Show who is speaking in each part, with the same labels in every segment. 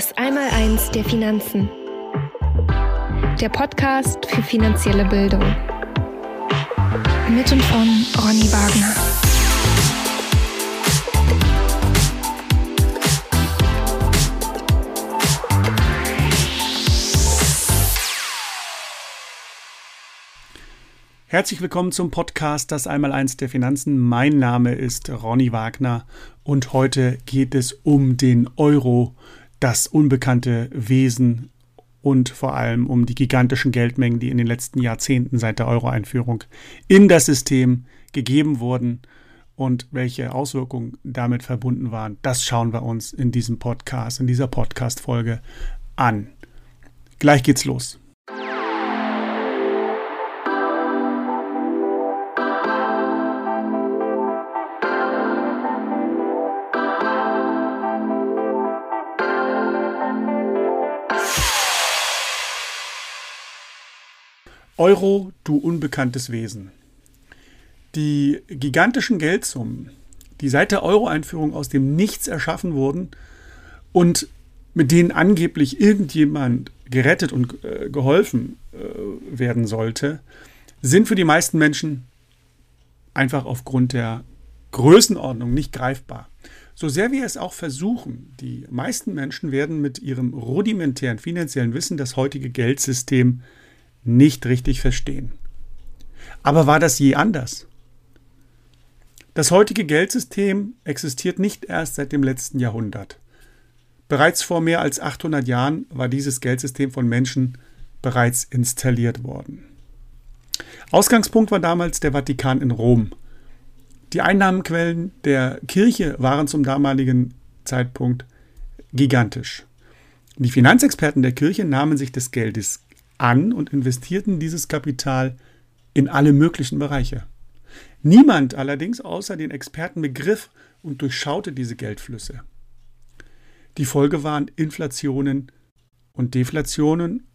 Speaker 1: Das Einmaleins der Finanzen. Der Podcast für finanzielle Bildung. Mit und von Ronny Wagner.
Speaker 2: Herzlich willkommen zum Podcast Das Einmaleins der Finanzen. Mein Name ist Ronny Wagner und heute geht es um den Euro, das unbekannte Wesen und vor allem um die gigantischen Geldmengen, die in den letzten Jahrzehnten seit der Euro-Einführung in das System gegeben wurden und welche Auswirkungen damit verbunden waren. Das schauen wir uns in diesem Podcast, in dieser Podcast-Folge an. Gleich geht's los. Euro, du unbekanntes Wesen. Die gigantischen Geldsummen, die seit der Euro-Einführung aus dem Nichts erschaffen wurden und mit denen angeblich irgendjemand gerettet und äh, geholfen äh, werden sollte, sind für die meisten Menschen einfach aufgrund der Größenordnung nicht greifbar. So sehr wir es auch versuchen, die meisten Menschen werden mit ihrem rudimentären finanziellen Wissen das heutige Geldsystem nicht richtig verstehen. Aber war das je anders? Das heutige Geldsystem existiert nicht erst seit dem letzten Jahrhundert. Bereits vor mehr als 800 Jahren war dieses Geldsystem von Menschen bereits installiert worden. Ausgangspunkt war damals der Vatikan in Rom. Die Einnahmenquellen der Kirche waren zum damaligen Zeitpunkt gigantisch. Die Finanzexperten der Kirche nahmen sich des Geldes an und investierten dieses Kapital in alle möglichen Bereiche. Niemand allerdings außer den Experten begriff und durchschaute diese Geldflüsse. Die Folge waren Inflationen und Deflationen,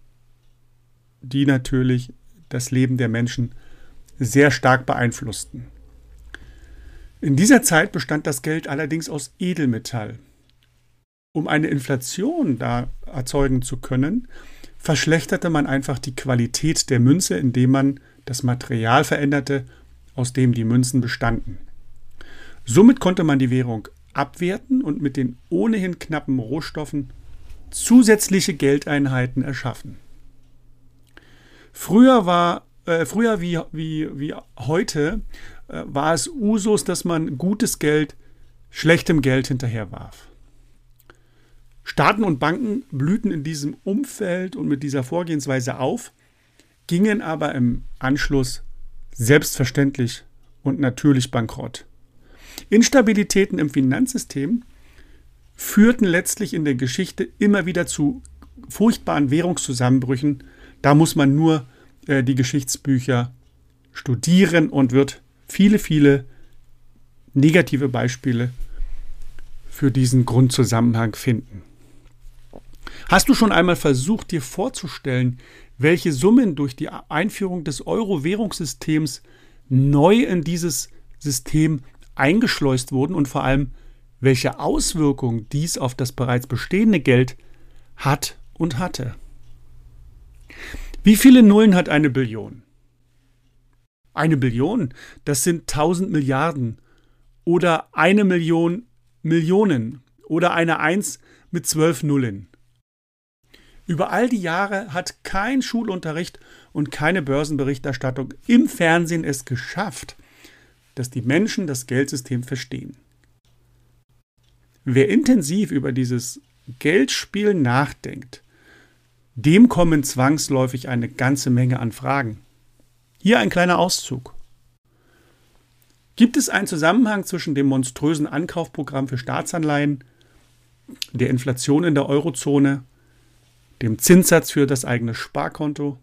Speaker 2: die natürlich das Leben der Menschen sehr stark beeinflussten. In dieser Zeit bestand das Geld allerdings aus Edelmetall. Um eine Inflation da erzeugen zu können, verschlechterte man einfach die Qualität der Münze, indem man das Material veränderte, aus dem die Münzen bestanden. Somit konnte man die Währung abwerten und mit den ohnehin knappen Rohstoffen zusätzliche Geldeinheiten erschaffen. Früher war äh, früher wie, wie, wie heute äh, war es Usus, dass man gutes Geld schlechtem Geld hinterherwarf. Staaten und Banken blühten in diesem Umfeld und mit dieser Vorgehensweise auf, gingen aber im Anschluss selbstverständlich und natürlich bankrott. Instabilitäten im Finanzsystem führten letztlich in der Geschichte immer wieder zu furchtbaren Währungszusammenbrüchen. Da muss man nur äh, die Geschichtsbücher studieren und wird viele, viele negative Beispiele für diesen Grundzusammenhang finden. Hast du schon einmal versucht, dir vorzustellen, welche Summen durch die Einführung des Euro-Währungssystems neu in dieses System eingeschleust wurden und vor allem, welche Auswirkungen dies auf das bereits bestehende Geld hat und hatte? Wie viele Nullen hat eine Billion? Eine Billion, das sind 1000 Milliarden oder eine Million Millionen oder eine Eins mit zwölf Nullen. Über all die Jahre hat kein Schulunterricht und keine Börsenberichterstattung im Fernsehen es geschafft, dass die Menschen das Geldsystem verstehen. Wer intensiv über dieses Geldspiel nachdenkt, dem kommen zwangsläufig eine ganze Menge an Fragen. Hier ein kleiner Auszug. Gibt es einen Zusammenhang zwischen dem monströsen Ankaufprogramm für Staatsanleihen, der Inflation in der Eurozone dem Zinssatz für das eigene Sparkonto,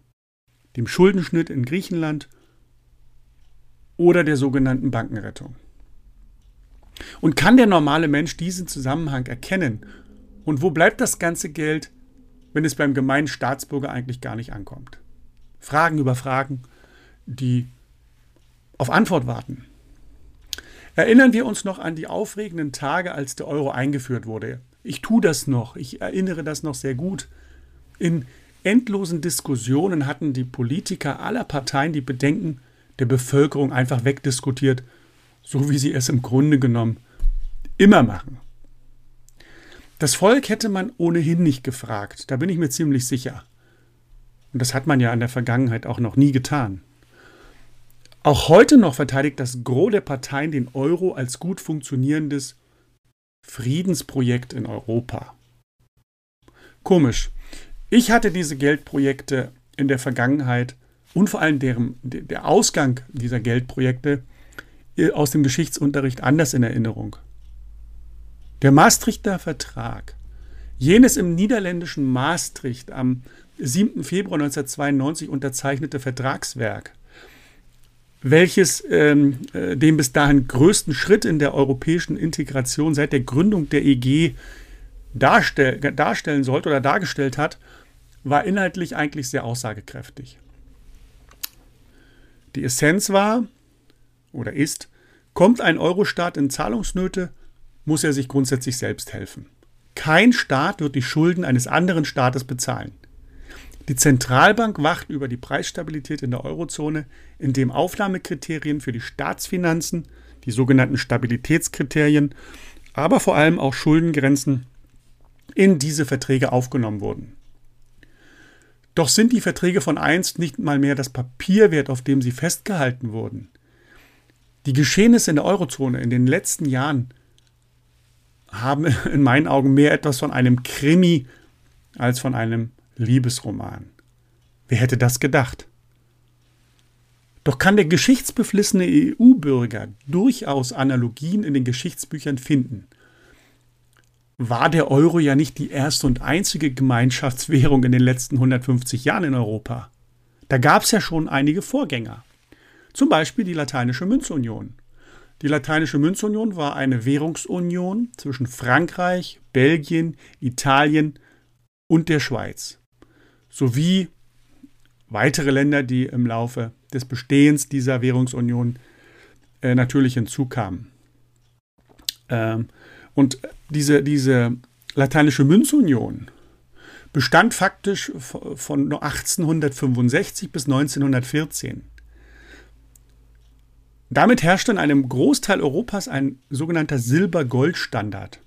Speaker 2: dem Schuldenschnitt in Griechenland oder der sogenannten Bankenrettung. Und kann der normale Mensch diesen Zusammenhang erkennen? Und wo bleibt das ganze Geld, wenn es beim gemeinen Staatsbürger eigentlich gar nicht ankommt? Fragen über Fragen, die auf Antwort warten. Erinnern wir uns noch an die aufregenden Tage, als der Euro eingeführt wurde. Ich tue das noch, ich erinnere das noch sehr gut. In endlosen Diskussionen hatten die Politiker aller Parteien die Bedenken der Bevölkerung einfach wegdiskutiert, so wie sie es im Grunde genommen immer machen. Das Volk hätte man ohnehin nicht gefragt, da bin ich mir ziemlich sicher. Und das hat man ja in der Vergangenheit auch noch nie getan. Auch heute noch verteidigt das Gros der Parteien den Euro als gut funktionierendes Friedensprojekt in Europa. Komisch. Ich hatte diese Geldprojekte in der Vergangenheit und vor allem deren, der Ausgang dieser Geldprojekte äh, aus dem Geschichtsunterricht anders in Erinnerung. Der Maastrichter Vertrag, jenes im niederländischen Maastricht am 7. Februar 1992 unterzeichnete Vertragswerk, welches ähm, äh, den bis dahin größten Schritt in der europäischen Integration seit der Gründung der EG darstell darstellen sollte oder dargestellt hat, war inhaltlich eigentlich sehr aussagekräftig. Die Essenz war oder ist, kommt ein Eurostaat in Zahlungsnöte, muss er sich grundsätzlich selbst helfen. Kein Staat wird die Schulden eines anderen Staates bezahlen. Die Zentralbank wacht über die Preisstabilität in der Eurozone, indem Aufnahmekriterien für die Staatsfinanzen, die sogenannten Stabilitätskriterien, aber vor allem auch Schuldengrenzen in diese Verträge aufgenommen wurden. Doch sind die Verträge von einst nicht mal mehr das Papier wert, auf dem sie festgehalten wurden. Die Geschehnisse in der Eurozone in den letzten Jahren haben in meinen Augen mehr etwas von einem Krimi als von einem Liebesroman. Wer hätte das gedacht? Doch kann der geschichtsbeflissene EU-Bürger durchaus Analogien in den Geschichtsbüchern finden. War der Euro ja nicht die erste und einzige Gemeinschaftswährung in den letzten 150 Jahren in Europa. Da gab es ja schon einige Vorgänger. Zum Beispiel die Lateinische Münzunion. Die Lateinische Münzunion war eine Währungsunion zwischen Frankreich, Belgien, Italien und der Schweiz sowie weitere Länder, die im Laufe des Bestehens dieser Währungsunion äh, natürlich hinzukamen. Ähm, und diese, diese lateinische Münzunion bestand faktisch von 1865 bis 1914. Damit herrschte in einem Großteil Europas ein sogenannter Silber-Gold-Standard,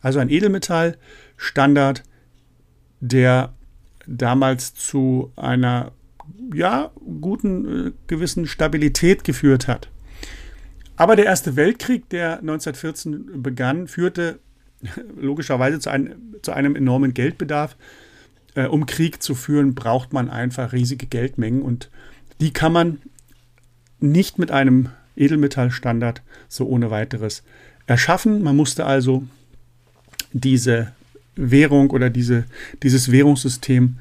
Speaker 2: also ein Edelmetallstandard, der damals zu einer ja, guten, äh, gewissen Stabilität geführt hat. Aber der Erste Weltkrieg, der 1914 begann, führte logischerweise zu, ein, zu einem enormen Geldbedarf. Äh, um Krieg zu führen, braucht man einfach riesige Geldmengen und die kann man nicht mit einem Edelmetallstandard so ohne weiteres erschaffen. Man musste also diese Währung oder diese, dieses Währungssystem,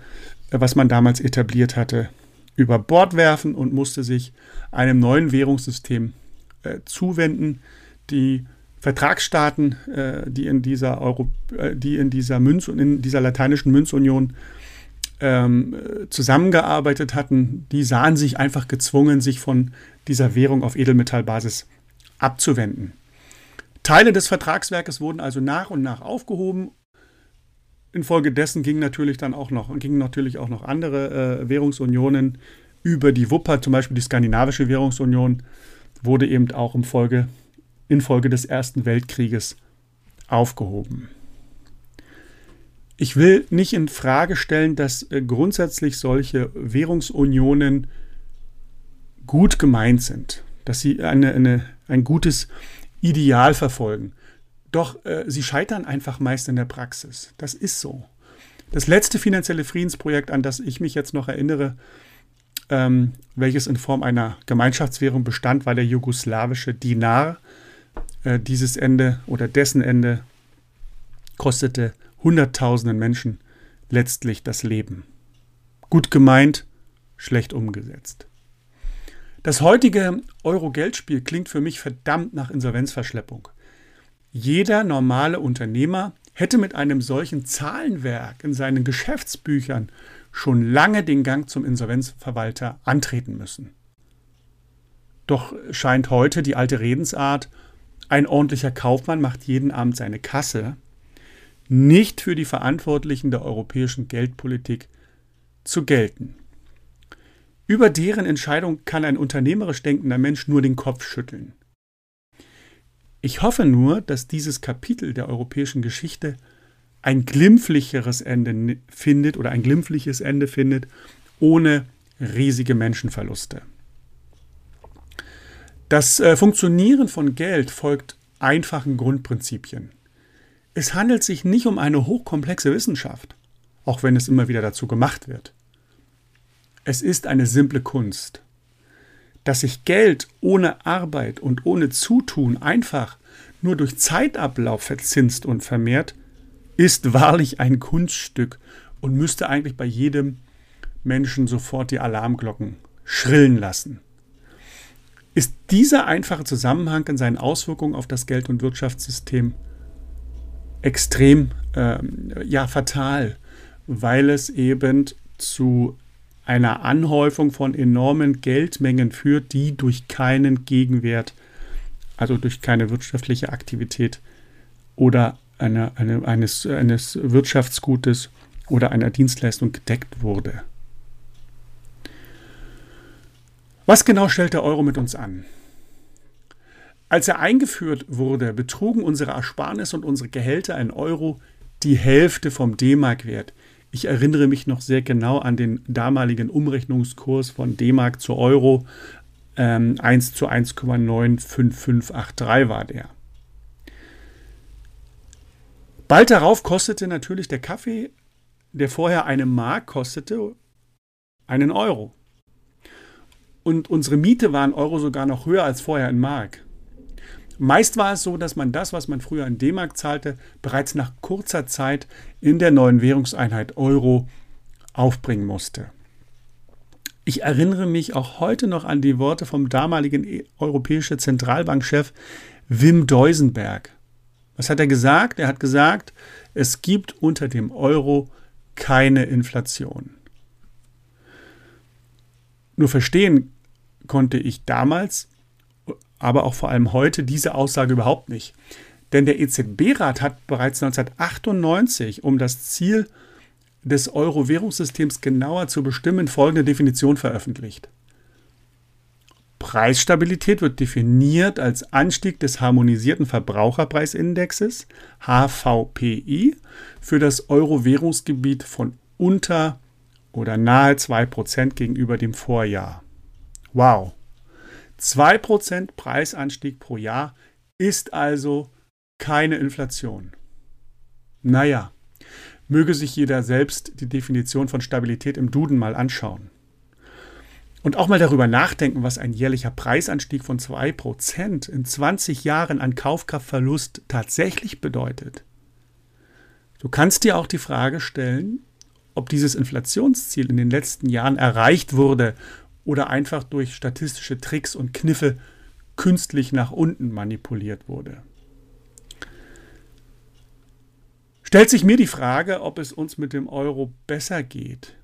Speaker 2: äh, was man damals etabliert hatte, über Bord werfen und musste sich einem neuen Währungssystem äh, zuwenden. Die Vertragsstaaten, äh, die in dieser Euro, äh, die in dieser Münz und in dieser lateinischen Münzunion ähm, zusammengearbeitet hatten, die sahen sich einfach gezwungen, sich von dieser Währung auf Edelmetallbasis abzuwenden. Teile des Vertragswerkes wurden also nach und nach aufgehoben Infolgedessen gingen natürlich dann auch noch, gingen natürlich auch noch andere äh, Währungsunionen über die Wupper, zum Beispiel die skandinavische Währungsunion, wurde eben auch im Folge, infolge des Ersten Weltkrieges aufgehoben. Ich will nicht in Frage stellen, dass äh, grundsätzlich solche Währungsunionen gut gemeint sind, dass sie eine, eine, ein gutes Ideal verfolgen. Doch äh, sie scheitern einfach meist in der Praxis. Das ist so. Das letzte finanzielle Friedensprojekt, an das ich mich jetzt noch erinnere, ähm, welches in Form einer Gemeinschaftswährung bestand, war der jugoslawische Dinar. Äh, dieses Ende oder dessen Ende kostete Hunderttausenden Menschen letztlich das Leben. Gut gemeint, schlecht umgesetzt. Das heutige Euro-Geldspiel klingt für mich verdammt nach Insolvenzverschleppung. Jeder normale Unternehmer hätte mit einem solchen Zahlenwerk in seinen Geschäftsbüchern schon lange den Gang zum Insolvenzverwalter antreten müssen. Doch scheint heute die alte Redensart, ein ordentlicher Kaufmann macht jeden Abend seine Kasse, nicht für die Verantwortlichen der europäischen Geldpolitik zu gelten. Über deren Entscheidung kann ein unternehmerisch denkender Mensch nur den Kopf schütteln. Ich hoffe nur, dass dieses Kapitel der europäischen Geschichte ein glimpflicheres Ende findet oder ein glimpfliches Ende findet, ohne riesige Menschenverluste. Das äh, Funktionieren von Geld folgt einfachen Grundprinzipien. Es handelt sich nicht um eine hochkomplexe Wissenschaft, auch wenn es immer wieder dazu gemacht wird. Es ist eine simple Kunst. Dass sich Geld ohne Arbeit und ohne Zutun einfach nur durch Zeitablauf verzinst und vermehrt, ist wahrlich ein Kunststück und müsste eigentlich bei jedem Menschen sofort die Alarmglocken schrillen lassen. Ist dieser einfache Zusammenhang in seinen Auswirkungen auf das Geld- und Wirtschaftssystem extrem äh, ja, fatal, weil es eben zu einer Anhäufung von enormen Geldmengen führt, die durch keinen Gegenwert, also durch keine wirtschaftliche Aktivität oder eine, eine, eines, eines Wirtschaftsgutes oder einer Dienstleistung gedeckt wurde. Was genau stellt der Euro mit uns an? Als er eingeführt wurde, betrugen unsere Ersparnisse und unsere Gehälter in Euro die Hälfte vom D-Mark-Wert. Ich erinnere mich noch sehr genau an den damaligen Umrechnungskurs von D-Mark zu Euro. Ähm, 1 zu 1,95583 war der. Bald darauf kostete natürlich der Kaffee, der vorher eine Mark kostete, einen Euro. Und unsere Miete war in Euro sogar noch höher als vorher in Mark. Meist war es so, dass man das, was man früher in D-Mark zahlte, bereits nach kurzer Zeit in der neuen Währungseinheit Euro aufbringen musste. Ich erinnere mich auch heute noch an die Worte vom damaligen e- europäischen Zentralbankchef Wim Deusenberg. Was hat er gesagt? Er hat gesagt, es gibt unter dem Euro keine Inflation. Nur verstehen konnte ich damals aber auch vor allem heute diese Aussage überhaupt nicht. Denn der EZB-Rat hat bereits 1998, um das Ziel des Euro-Währungssystems genauer zu bestimmen, folgende Definition veröffentlicht. Preisstabilität wird definiert als Anstieg des harmonisierten Verbraucherpreisindexes HVPI für das Euro-Währungsgebiet von unter oder nahe 2% gegenüber dem Vorjahr. Wow, 2% Preisanstieg pro Jahr ist also keine Inflation. Naja, möge sich jeder selbst die Definition von Stabilität im Duden mal anschauen. Und auch mal darüber nachdenken, was ein jährlicher Preisanstieg von 2% in 20 Jahren an Kaufkraftverlust tatsächlich bedeutet. Du kannst dir auch die Frage stellen, ob dieses Inflationsziel in den letzten Jahren erreicht wurde oder einfach durch statistische Tricks und Kniffe künstlich nach unten manipuliert wurde. Stellt sich mir die Frage, ob es uns mit dem Euro besser geht.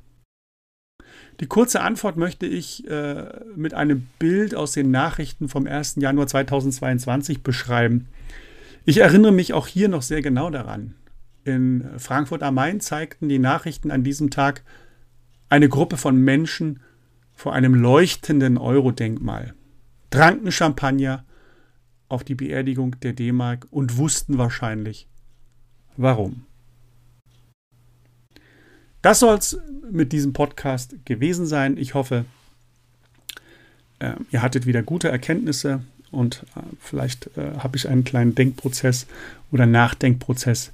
Speaker 2: Die kurze Antwort möchte ich äh, mit einem Bild aus den Nachrichten vom 1. Januar 2022 beschreiben. Ich erinnere mich auch hier noch sehr genau daran. In Frankfurt am Main zeigten die Nachrichten an diesem Tag eine Gruppe von Menschen vor einem leuchtenden Euro-Denkmal, tranken Champagner auf die Beerdigung der D-Mark und wussten wahrscheinlich, warum. Das soll es mit diesem Podcast gewesen sein. Ich hoffe, äh, ihr hattet wieder gute Erkenntnisse und äh, vielleicht äh, habe ich einen kleinen Denkprozess oder Nachdenkprozess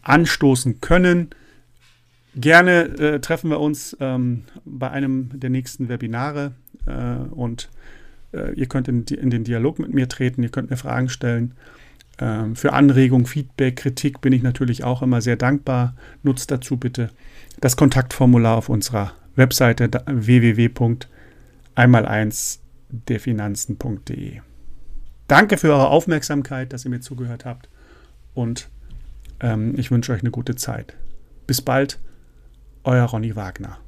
Speaker 2: anstoßen können. Gerne äh, treffen wir uns ähm, bei einem der nächsten Webinare äh, und äh, ihr könnt in, in, den Dialog mit mir treten, ihr könnt mir Fragen stellen. Ähm, für Anregung, Feedback, Kritik bin ich natürlich auch immer sehr dankbar. Nutzt dazu bitte das Kontaktformular auf unserer Webseite www.einmal1derfinanzen.de. Danke für eure Aufmerksamkeit, dass ihr mir zugehört habt und ähm, ich wünsche euch eine gute Zeit. Bis bald euer Ronny Wagner.